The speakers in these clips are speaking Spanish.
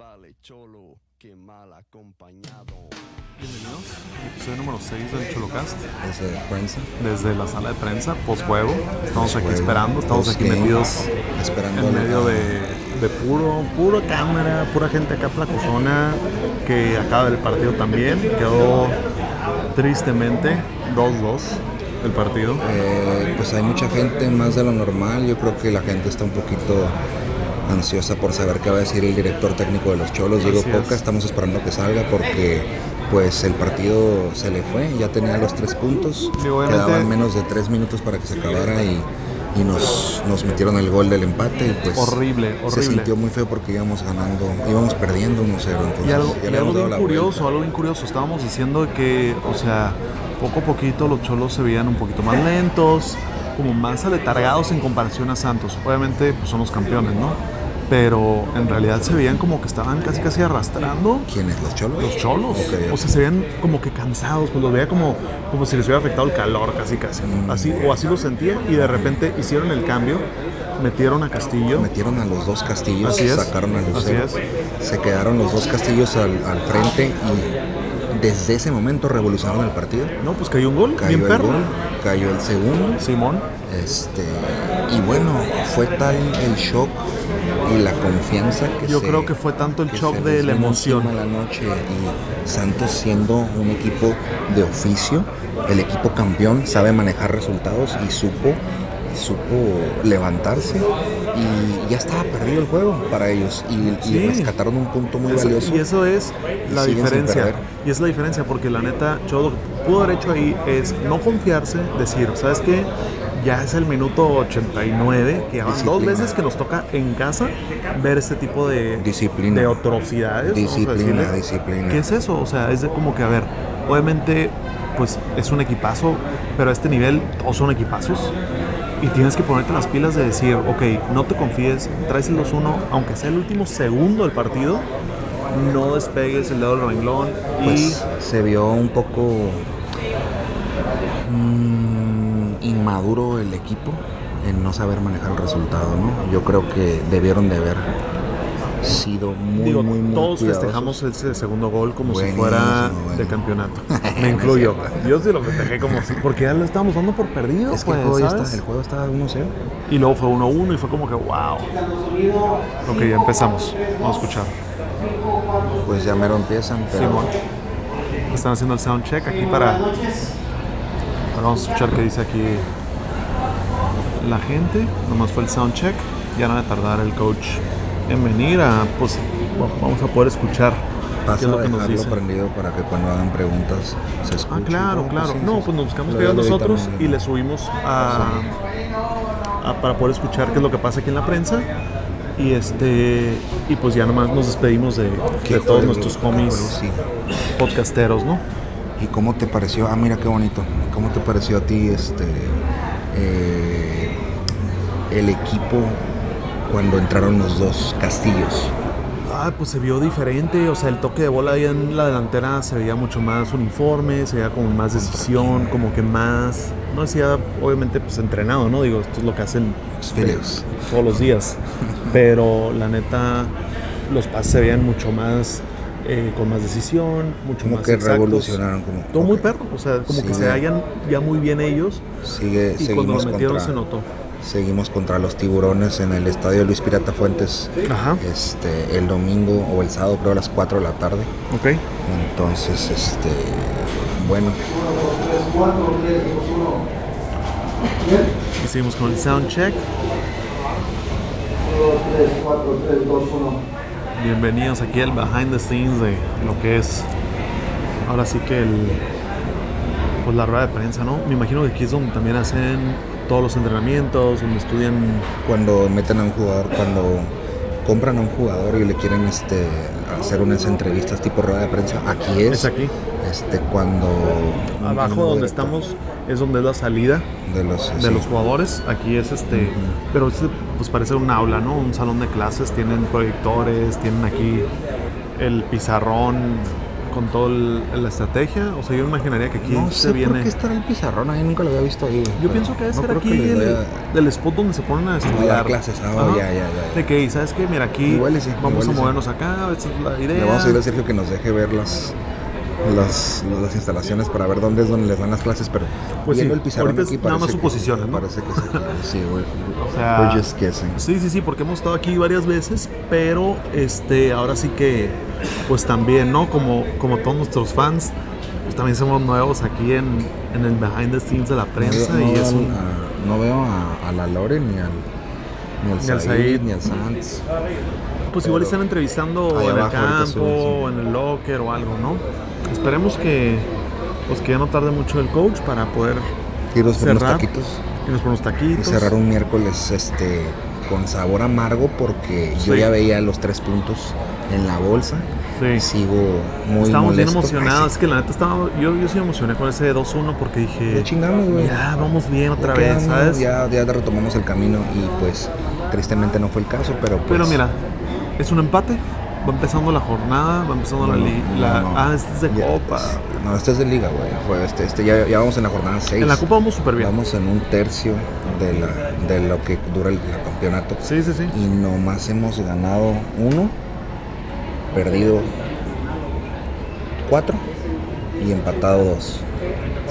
vale cholo que mal acompañado. Bienvenidos al episodio número 6 del Cholocast. Desde prensa. Desde la sala de prensa, post juego. Estamos aquí esperando, estamos aquí metidos esperando en medio de, de puro, puro cámara, pura gente acá placozona que acaba el partido también. Quedó tristemente 2-2 el partido. Eh, pues hay mucha gente más de lo normal. Yo creo que la gente está un poquito ansiosa por saber qué va a decir el director técnico de los Cholos, Diego es. Coca. Estamos esperando que salga porque pues el partido se le fue, ya tenía los tres puntos. Quedaban menos de tres minutos para que se acabara y, y nos, nos metieron el gol del empate y pues Horrible, se horrible. sintió muy feo porque íbamos ganando, íbamos perdiendo 1-0. Entonces, Y algo, y algo bien curioso, algo bien curioso. Estábamos diciendo que, o sea, poco a poquito los cholos se veían un poquito más lentos, como más aletargados en comparación a Santos. Obviamente pues, son los campeones, ¿no? Pero en realidad se veían como que estaban casi casi arrastrando ¿Quiénes? ¿Los Cholos? los cholos. O sea, se veían como que cansados, pues los veía como, como si les hubiera afectado el calor casi casi. Mm. Así, o así lo sentía y de repente hicieron el cambio, metieron a Castillo. Metieron a los dos castillos, Así es, sacaron a Lucero. así Se quedaron los dos castillos al, al frente y desde ese momento revolucionaron el partido. No, pues cayó un gol, Cayó bien el perro. gol, cayó el segundo. Simón. Este, y bueno, fue tal el shock y la confianza que Yo se- creo que fue tanto el shock de la emoción. la noche y Santos siendo un equipo de oficio, el equipo campeón sabe manejar resultados y supo supo levantarse y ya estaba perdido el juego para ellos y, rescataron un punto muy valioso. y eso es Y la diferencia. Y es la diferencia porque la neta, Chodo lo que pudo haber hecho ahí es no confiarse, decir, ¿sabes qué? Ya es el minuto 89, que van dos veces que nos toca en casa ver este tipo de, Disciplina. de atrocidades. Disciplina, disciplina. ¿Qué es eso? O sea, es de como que, a ver, obviamente, pues es un equipazo, pero a este nivel todos son equipazos. Y tienes que ponerte las pilas de decir, ok, no te confíes, traes el 2-1, aunque sea el último segundo del partido, no despegues el dedo del renglón y pues se vio un poco mm, inmaduro el equipo en no saber manejar el resultado, ¿no? Yo creo que debieron de haber sido muy, digo, muy, muy todos cuidadosos. festejamos ese segundo gol como si Buenísimo, fuera de campeonato. Me incluyo. Yo sí lo festejé como si, porque ya lo estábamos dando por perdido, Es que pues, el, juego ya ¿sabes? está, el juego estaba 1-0. Y luego fue 1-1 y fue como que wow. Ok, ya empezamos. Vamos a escuchar. Pues ya mero empiezan, pero Simón. Están haciendo el sound check aquí para. Ahora vamos a escuchar qué dice aquí la gente. Nomás fue el sound check. Ya no va a tardar el coach en venir a. Pues bueno, vamos a poder escuchar pasa es lo que nos dejarlo dice. prendido para que cuando hagan preguntas se escuche. Ah, claro, claro. sí, No, sí, pues nos buscamos de nosotros y le subimos a, a- para poder escuchar qué es lo que pasa aquí en la prensa. Y este y pues ya nomás nos despedimos de, ¿Qué de todos nuestros ¿Qué homies podcasteros, ¿no? ¿Y cómo te pareció? Ah, mira qué bonito. ¿Cómo te pareció a ti este eh, el equipo cuando entraron los dos castillos? Ah, pues se vio diferente, o sea, el toque de bola ahí en la delantera se veía mucho más uniforme, se veía como más decisión, como que más, no decía, obviamente, pues entrenado, ¿no? Digo, esto es lo que hacen Phillips. todos los días, pero la neta, los pases se veían mucho más, eh, con más decisión, mucho Como más que exactos. revolucionaron como. Todo muy perro, o sea, como que se hallan ya muy bien ellos Sigue, y cuando lo metieron contra, se notó. Seguimos contra los tiburones en el estadio Luis Pirata Fuentes Ajá, este, el domingo o el sábado, creo a las 4 de la tarde. ok. Entonces, este, bueno, Y seguimos con el sound check. Bienvenidos aquí al behind the scenes de lo que es ahora sí que el pues la rueda de prensa, ¿no? Me imagino que aquí es donde también hacen todos los entrenamientos, donde estudian cuando meten a un jugador, cuando compran a un jugador y le quieren este, hacer unas entrevistas tipo rueda de prensa, aquí es. es aquí. Este, cuando. Abajo donde estamos es donde es la salida De los, de sí. los jugadores. Aquí es este, pero este, pues parece un aula, ¿no? Un salón de clases, tienen proyectores, tienen aquí el pizarrón con toda la estrategia. O sea, yo imaginaría que aquí no se sé viene. por qué estará el pizarrón ahí, nunca lo había visto ahí. Yo pienso que debe no ser aquí el, vaya- del spot donde se ponen a estudiar. clases. Ah, ya, ya, ya. De que, ¿sabes qué? Mira, aquí Igual sí, vamos igual a y sí. movernos acá, esta es la idea. Le vamos a ir a Sergio que nos deje ver las, las, las instalaciones para ver dónde es donde les dan las clases, pero Pues viendo sí, el pizarrón ahorita es aquí nada más suposiciones, ¿no? Parece que aquí. Sí, güey. O sea, We're just guessing. Sí, sí, sí, porque hemos estado aquí varias veces, pero este, ahora sí que, pues también, ¿no? Como, como todos nuestros fans, pues también somos nuevos aquí en, en el behind the scenes de la prensa no, y es un... a- no veo a, a la Lore ni al ni al Ni Said, Said. ni al Sanz. Pues igual están entrevistando en el campo, sí. o en el locker o algo, ¿no? Esperemos que, pues que ya no tarde mucho el coach para poder Irnos por unos taquitos irnos por unos y cerrar un miércoles este con sabor amargo porque yo Sí. ya veía los tres puntos en la bolsa Sí. y sigo muy Estábamos bien emocionados, Ay, es que la neta estaba, yo, yo sí me emocioné con ese 2-1 porque sí, dije, ya chingamos, güey. ya vamos bien otra vez, quedamos, ¿sabes? Ya, ya retomamos el camino y pues tristemente no fue el caso, pero pues, Pero mira, es un empate, va empezando la jornada, va empezando no, la liga. no, no. Ah, este es de Ya, Copa. es- no, este es de liga, güey. Este, este ya, ya vamos en la jornada 6. En la Copa vamos súper bien. Vamos en un tercio de, la, de lo que dura el, el campeonato. Sí, sí, sí. Y nomás hemos ganado uno, perdido cuatro y empatado dos.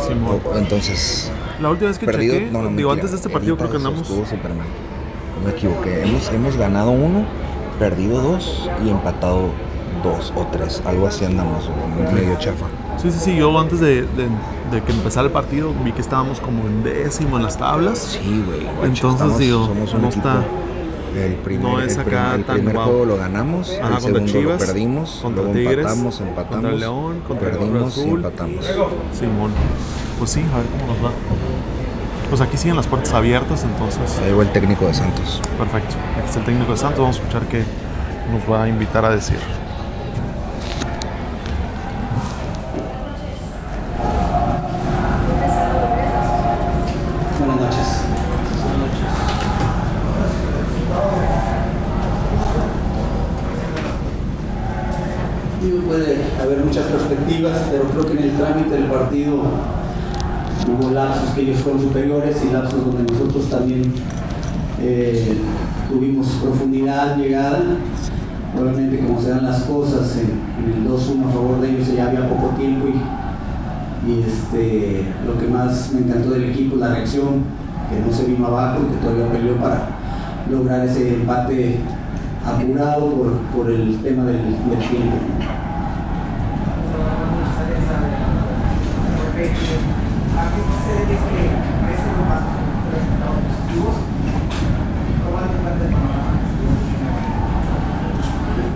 Simón. O- Entonces, La última vez que perdido. chequé, no, no, digo, mentira, antes de este partido creo que andamos... Estuvo Superman. Me equivoqué. Hemos, hemos ganado uno, perdido dos y empatado dos o tres. Algo así andamos, medio chafa. Sí, sí, sí, yo antes de, de- de que empezara el partido vi que estábamos como en décimo en las tablas. Sí, güey. Entonces, digo, somos un no equipo. está- El primer, no es el acá el tan primer juego lo ganamos, Ajá, el segundo Chivas, lo perdimos, contra luego Tigres, empatamos, empatamos, contra León, contra perdimos y Azul. empatamos. Simón. Pues sí, a ver cómo nos va. Pues aquí siguen las puertas abiertas, entonces, Ahí llegó el técnico de Santos. perfecto. Aquí está el técnico de Santos, vamos a escuchar qué nos va a invitar a decir. Ellos fueron superiores y lapsos donde nosotros también eh, tuvimos profundidad, llegada. Obviamente, como se dan las cosas, en, en el 2-1 a favor de ellos ya había poco tiempo y, y este, lo que más me encantó del equipo es la reacción, que no se vino abajo y que todavía peleó para lograr ese empate apurado por, por el tema del, del tiempo.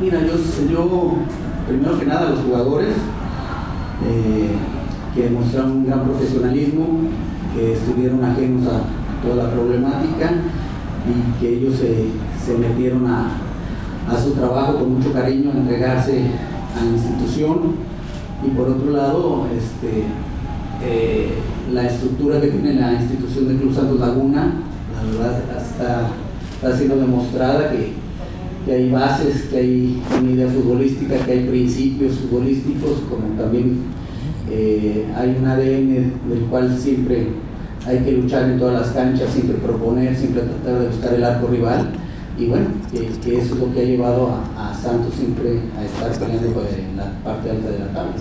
Mira, yo, yo primero que nada los jugadores eh, que demostraron un gran profesionalismo, que estuvieron ajenos a toda la problemática y que ellos se, se metieron a, a su trabajo con mucho cariño, a entregarse a la institución. Y por otro lado, este, eh, la estructura que tiene la institución de Club Santos Laguna, la verdad está, siendo demostrada que, que hay bases, que hay una idea futbolística, que hay principios futbolísticos, como también eh, hay un ADN del cual siempre hay que luchar en todas las canchas, siempre proponer, siempre tratar de buscar el arco rival. Y bueno, que, eso es lo que ha llevado a, a Santos siempre a estar peleando en la parte alta de la tabla.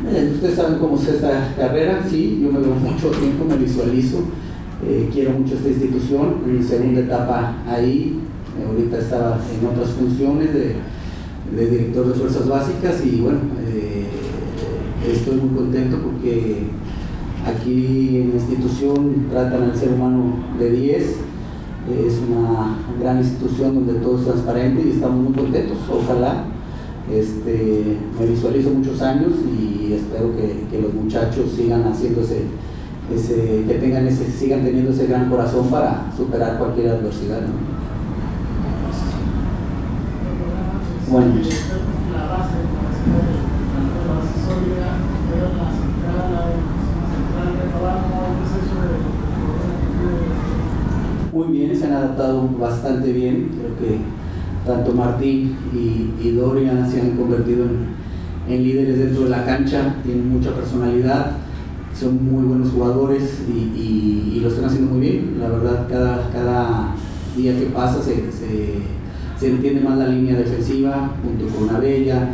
Eh, Ustedes saben cómo es esta carrera, sí, yo me veo mucho tiempo, me visualizo, eh, quiero mucho esta institución, en mi segunda etapa ahí, eh, ahorita estaba en otras funciones de, de director de fuerzas básicas y bueno, eh, estoy muy contento porque aquí en la institución tratan al ser humano de 10, es una gran institución donde todo es transparente y estamos muy contentos, ojalá. Este, me visualizo muchos años y espero que, que los muchachos sigan haciendo ese, ese- que tengan ese, sigan teniendo ese gran corazón para superar cualquier adversidad. ¿no? Bueno, muy bien, se han adaptado bastante bien, creo que tanto Martín y, y Dorian se han convertido en, líderes dentro de la cancha, tienen mucha personalidad son muy buenos jugadores y, lo están haciendo muy bien. La verdad, cada, día que pasa se, entiende más la línea defensiva junto con Abella.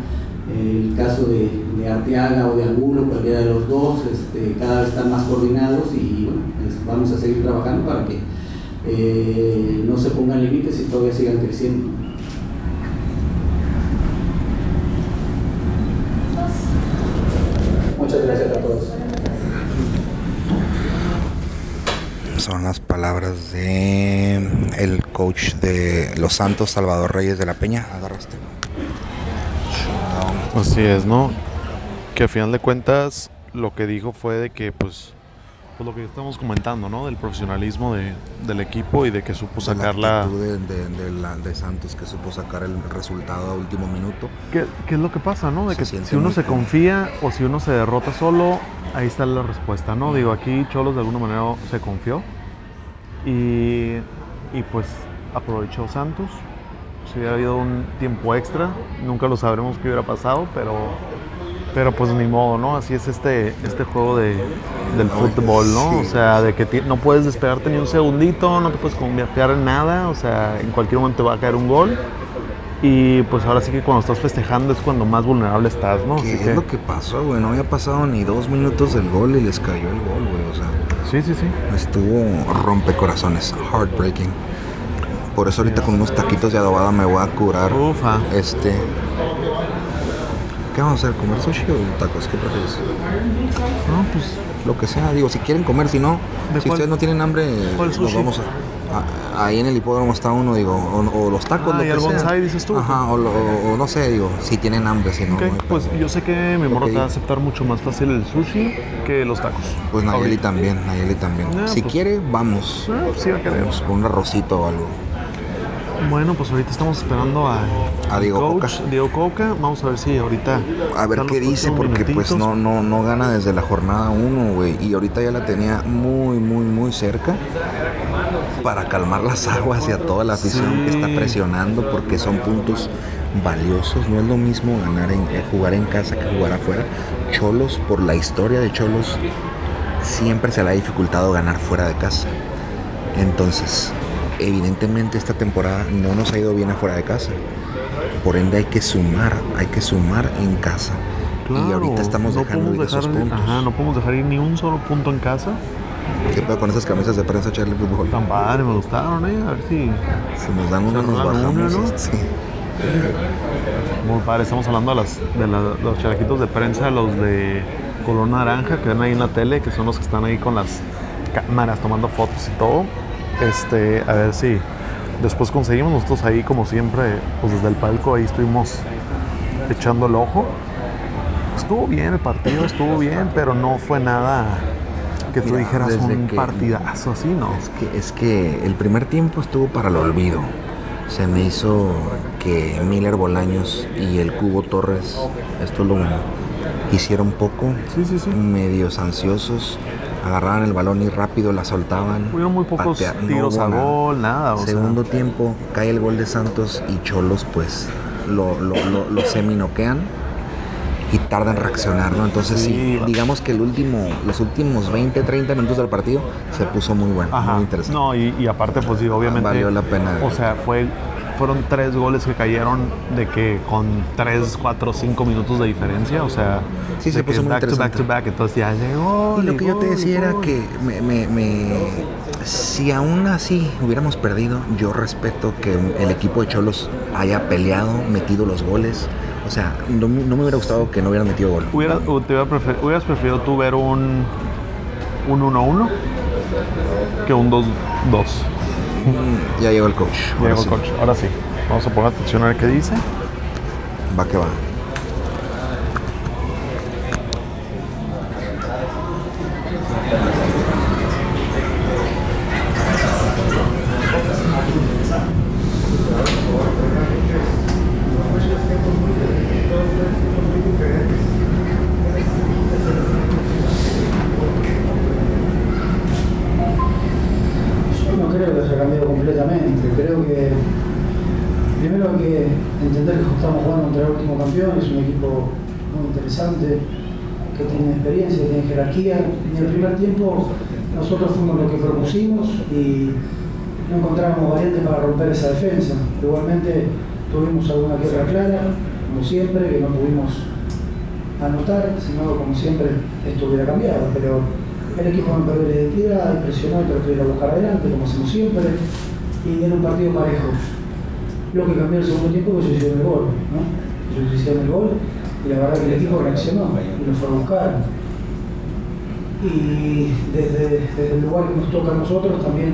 El caso de, Arteaga o de Angulo, cualquiera de los dos, este, cada vez están más coordinados y bueno, vamos a seguir trabajando para que eh, no se pongan límites y todavía sigan creciendo. Muchas gracias a todos. son las palabras de el coach de Los Santos, Salvador Reyes de la Peña. Agarraste. Así es, ¿no? Que a final de cuentas lo que dijo fue de que pues pues lo que estamos comentando, ¿no? Del profesionalismo de, del equipo y de que supo sacar la... De, de, Santos, que supo sacar el resultado a último minuto. ¿Qué, qué es lo que pasa, no? De que si uno se confía o si uno se derrota solo, ahí está la respuesta, ¿no? Digo, aquí Cholos de alguna manera se confió y, y pues aprovechó Santos. Si hubiera habido un tiempo extra, nunca lo sabremos qué hubiera pasado, pero pero pues ni modo, ¿no? Así es este, este juego de, del fútbol, ¿no? O sea, de que no puedes despegarte ni un segundito, no te puedes convertir en nada, o sea, en cualquier momento va a caer un gol. Y pues ahora sí que cuando estás festejando es cuando más vulnerable estás, ¿no? ¿Qué es lo que pasó, güey? No había pasado ni dos minutos del gol y les cayó el gol, güey, o sea. Sí, sí, sí. Estuvo rompecorazones, heartbreaking. Por eso ahorita con unos taquitos de adobada me voy a curar. Ufa. Este, ¿Qué vamos a hacer? ¿Comer sushi o tacos? ¿Qué prefieres? No, pues lo que sea. Digo, si quieren comer, si no, si ustedes no tienen hambre, nos vamos a, ahí en el hipódromo está uno, digo, o, los tacos, ah, lo y el bonsai, dices tú. Ajá, o, no sé, digo, si tienen hambre, si no. pues yo sé que mi morro te va a aceptar mucho más fácil el sushi que los tacos. Pues Nayeli también, Nayeli también. Ah, si pues, quiere, vamos. Ah, pues sí, va a querer. Vamos, un arrocito o algo. Bueno, pues ahorita estamos esperando a, a Diego Coca. Diego Coca. Vamos a ver si ahorita. A ver qué dice, porque pues no, no, no gana desde la jornada 1, güey. Y ahorita ya la tenía muy, muy, muy cerca para calmar las aguas y a toda la afición que está presionando, porque son puntos valiosos. No es lo mismo ganar en, eh, jugar en casa que jugar afuera. Cholos, por la historia de Cholos, siempre se le ha dificultado ganar fuera de casa. Entonces, evidentemente esta temporada no nos ha ido bien afuera de casa. Por ende hay que sumar, hay que sumar en casa. y ahorita estamos dejando ir esos puntos. Ajá, no podemos dejar ir ni un solo punto en casa. ¿Qué pedo con esas camisas de prensa Charlie Fútbol? Tan padre, me gustaron, eh. A ver si. Si nos dan una, nos bajamos. Una, ¿no? Sí. Muy padre, estamos hablando de, las, de los charaquitos de prensa, los de color naranja que ven ahí en la tele, que son los que están ahí con las cámaras tomando fotos y todo. Este, a ver si después conseguimos nosotros ahí como siempre, pues desde el palco ahí estuvimos echando el ojo. Estuvo bien el partido, estuvo bien, pero no fue nada que tú dijeras un partidazo así, ¿no? Es que, es que el primer tiempo estuvo para el olvido. Se me hizo que Miller Bolaños y el Cubo Torres, esto lo hicieron poco, sí, sí, sí. medios ansiosos agarraban el balón y rápido la soltaban. Hubieron muy pocos tiros a gol, nada. Segundo tiempo, cae el gol de Santos y Cholos pues lo, lo, lo, seminoquean y tardan en reaccionar, ¿no? Entonces sí, digamos que el último, los últimos 20, 30 minutos del partido se puso muy bueno, muy interesante. No, y, y aparte pues sí, obviamente... Valió la pena. O sea, fue fueron tres goles que cayeron de que con tres, cuatro, cinco minutos de diferencia, o sea, sí, se puso back to back to back, entonces ya llegó. Y lo que yo te decía era que me, me, si aún así hubiéramos perdido, yo respeto que el equipo de Cholos haya peleado, metido los goles. O sea, no, me hubiera gustado que no hubieran metido gol. ¿Hubiera, te ¿Hubieras preferido tú ver un 1-1 que un 2-2? Ya llegó el coach. Ya llegó el coach. Ahora sí. Vamos a poner atención a ver qué dice. Va que va. creo que primero hay que entender que estamos jugando contra el último campeón, es un equipo muy interesante, que tiene experiencia, que tiene jerarquía. En el primer tiempo nosotros fuimos los que propusimos y no encontrábamos variantes para romper esa defensa. Igualmente tuvimos alguna guerra clara, como siempre, que no pudimos anotar, sino como siempre esto hubiera cambiado. Pero el equipo no perdió la identidad, presionó y trató buscar adelante, como hacemos siempre y era un partido parejo. Lo que cambió el segundo tiempo fue ellos hicieron el gol, ¿no? Ellos hicieron el gol y la verdad que el equipo reaccionó y lo fue a buscar. Y desde, desde el lugar que nos toca a nosotros también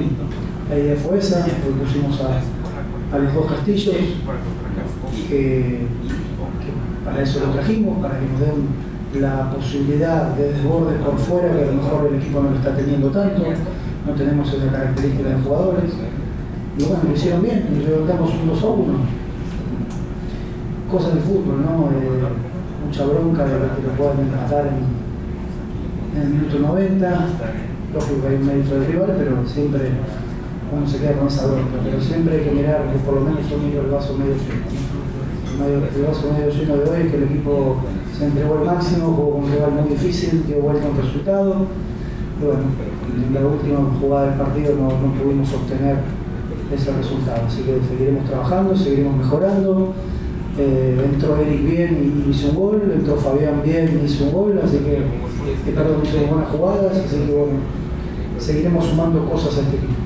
la idea fue esa, porque pusimos a, a los dos castillos, que, que para eso lo trajimos, para que nos den la posibilidad de desborde por fuera, que a lo mejor el equipo no lo está teniendo tanto, no tenemos esa característica de jugadores. Y bueno, lo hicieron bien, y levantamos un 2 a 1. Cosas de fútbol, ¿no? Eh, mucha bronca de que lo puedan matar en, el minuto 90. Lógico que hay un mérito del rival, pero siempre uno se queda con esa bronca. Pero siempre hay que mirar, que por lo menos yo miro el vaso medio lleno. El vaso medio lleno de hoy, que el equipo se entregó al máximo, jugó un rival muy difícil, dio vuelta un resultado. Y bueno, en la última jugada del partido no, no pudimos obtener ese resultado. Así que seguiremos trabajando, seguiremos mejorando. Eh, entró Eric bien y hizo un gol, entró Fabián bien y hizo un gol, así que, eh, perdón, hizo buenas jugadas, así que bueno, seguiremos sumando cosas a este equipo.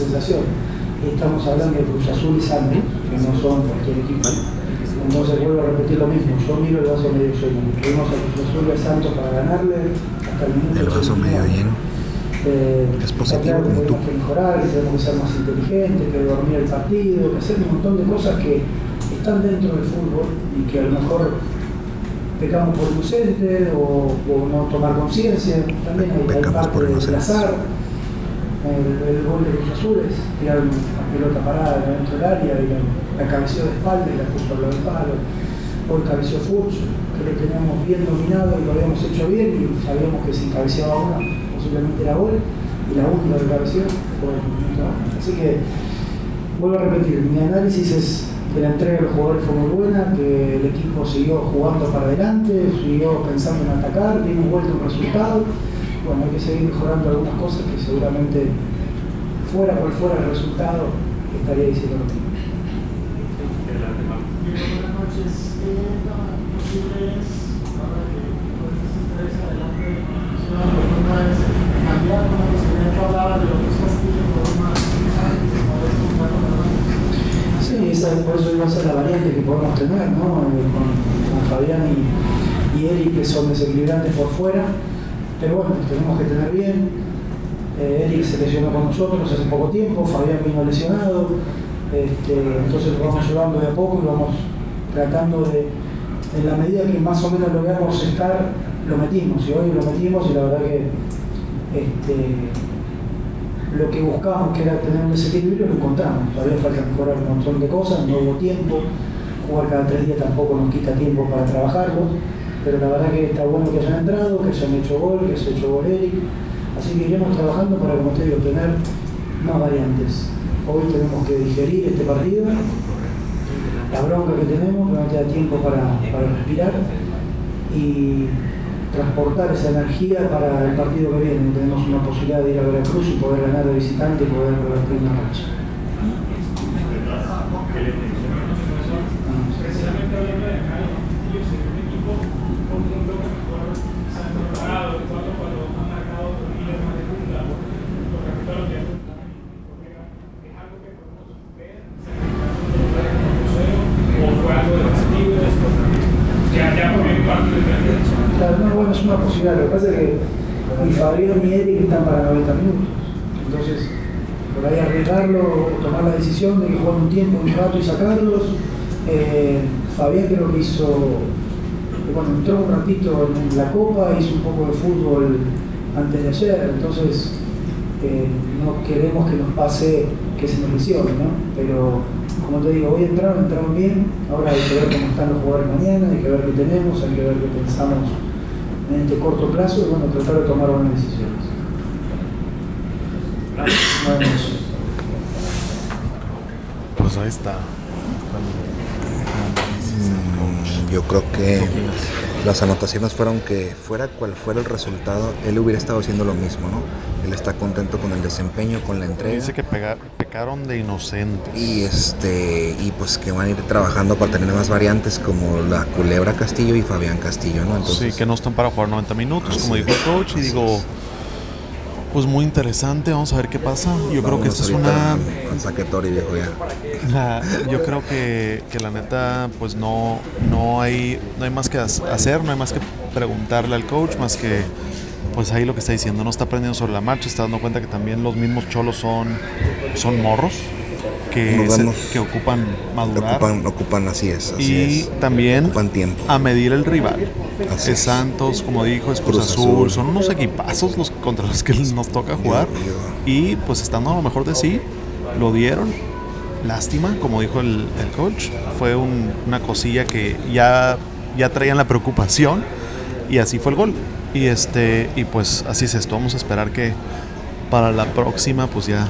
Estamos hablando de Cruz Azul y Santos, que no son cualquier equipo. Entonces vuelvo a repetir lo mismo. Yo miro el vaso medio lleno. Tuvimos a Cruz Azul y a Santos para ganarle hasta el minuto. El vaso medio lleno. Eh, Es positivo, claro que como tú. tenemos que mejorar, que tenemos que ser más inteligentes, que dormir el partido, que hacer un montón de cosas que están dentro del fútbol y que a lo mejor pecamos por inocente o, o no tomar conciencia. También hay, hay parte por del azar. El, el gol de Cruz Azul es tirar una pelota parada dentro del área y la, la de espalda y la puso al lado del palo. Hoy cabeció Furch, que lo teníamos bien dominado y lo habíamos hecho bien y sabíamos que si cabeceaba una posiblemente era gol y la única que cabeció fue ¿no? Así que vuelvo a repetir, mi análisis es que la entrega de los jugadores fue muy buena, que el equipo siguió jugando para adelante, siguió pensando en atacar, dimos vuelta un resultado. Bueno, hay que seguir mejorando algunas cosas que seguramente fuera por fuera el resultado estaría diciendo lo mismo. Buenas noches. ¿Qué tan posible es, ahora que con estos tres adelante, Castillo por la Sí, por eso iba a ser la variante que podemos tener, ¿no? Eh, Con, Fabián y Eric, que son desequilibrantes por fuera. Pero bueno, tenemos que tener bien. Eh, Eric se lesionó con nosotros hace poco tiempo, Fabián vino lesionado. Este, entonces lo vamos llevando de a poco y vamos tratando de, en la medida que más o menos logramos estar, lo metimos. Y hoy lo metimos y la verdad que este, lo que buscábamos, que era tener un desequilibrio, lo encontramos. Todavía falta mejorar un montón de cosas, no hubo tiempo. Jugar cada tres días tampoco nos quita tiempo para trabajarlo. Pero la verdad que está bueno que hayan entrado, que hayan hecho gol, que se hecho gol Eric. Así que iremos trabajando para, como te digo, tener más variantes. Hoy tenemos que digerir este partido, la bronca que tenemos, que no te da tiempo para, para respirar y transportar esa energía para el partido que viene. Tenemos una posibilidad de ir a Veracruz y poder ganar de visitante y poder revertir una racha. Precisamente hablando de acá, el Castillo se ve un equipo con un bloque mejor, se han preparado, en cuanto cuando han marcado líneas más de punta, con respecto a lo que ha es algo que podemos ver, o fue algo de positivo, ya, ya por mi parte de Claro, no, bueno, es una posibilidad. Lo que pasa es que ni Fabián ni Eric están para 90 minutos. Entonces, por ahí arriesgarlo, o tomar la un tiempo, un rato y sacarlos. Eh, Fabián creo que hizo bueno, entró un ratito en la copa, hizo un poco de fútbol antes de ayer, entonces eh, no queremos que nos pase que se nos lesione, ¿no? Pero como te digo, hoy entraron, entraron bien, ahora hay que ver cómo están los jugadores mañana, hay que ver qué tenemos, hay que ver qué pensamos en este corto plazo y bueno, tratar de tomar buenas decisiones. Vamos. Pues ahí está. Mm, Yo creo que las anotaciones fueron que fuera cual fuera el resultado, él hubiera estado haciendo lo mismo, ¿no? Él está contento con el desempeño, con la entrega. Dice que pecaron de inocentes. Y este y pues que van a ir trabajando para tener más variantes como la Culebra Castillo y Fabián Castillo, ¿no? Entonces, sí, que no están para jugar 90 minutos, como dijo el coach. Y digo, es. Pues muy interesante. Vamos a ver qué pasa. Yo creo que esta es una. al- al Saquetori, viejo, ya. Ah, Yo creo que, que la neta, pues no, no, hay, no hay más que hacer, no hay más que preguntarle al coach, más que, pues ahí lo que está diciendo, no está aprendiendo sobre la marcha, está dando cuenta que también los mismos cholos son, son morros, que, se- ocupan madurar Ocupan, ocupan así es, así y es. también Ocupan tiempo. a medir el rival. Así es. Santos, como dijo, es Cruz, Cruz Azul, Azul. son unos equipazos los contra los que nos toca jugar. yo- Y pues estando a lo mejor de sí, lo dieron. Lástima, como dijo el, el coach, fue un- una cosilla que ya, ya traían la preocupación y así fue el gol. Y este y pues así es esto, vamos a esperar que para la próxima pues ya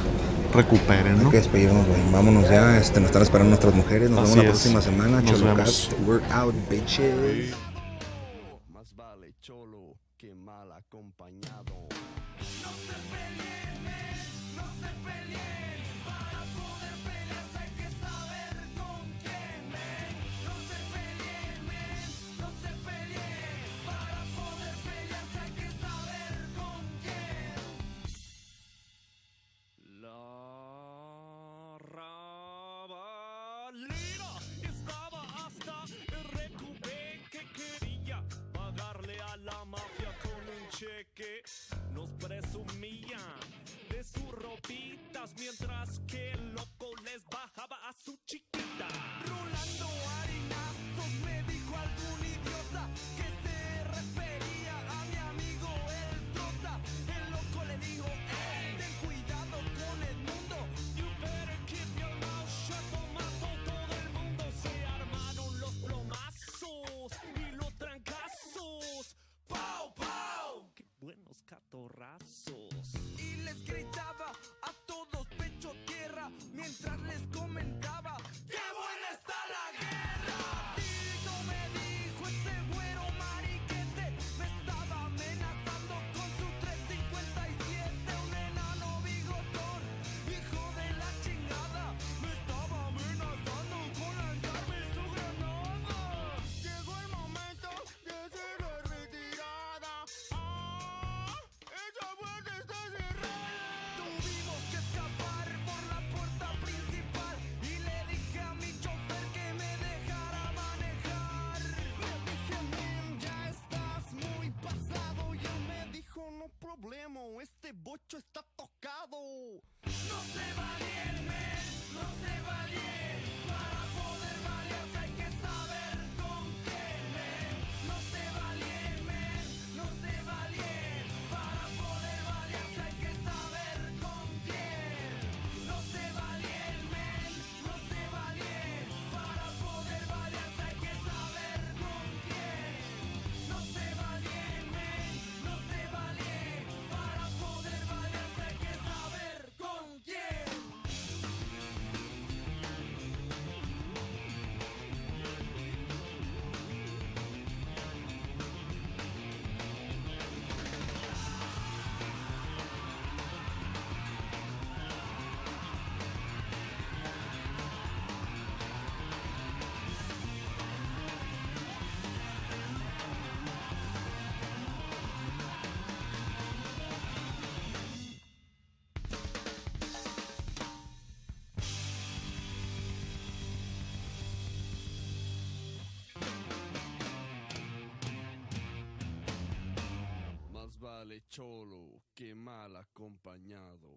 recuperen, Hay ¿no? que despedirnos, güey. Vámonos ya. Este, nos están esperando nuestras mujeres. Nos Así vemos la es. próxima semana. Nos Cholo vemos. Cast. We're out, bitches. Más vale cholo que mal acompañado. La este bocho está tocado. No se va bien, men, no se va bien. Más vale cholo que mal acompañado.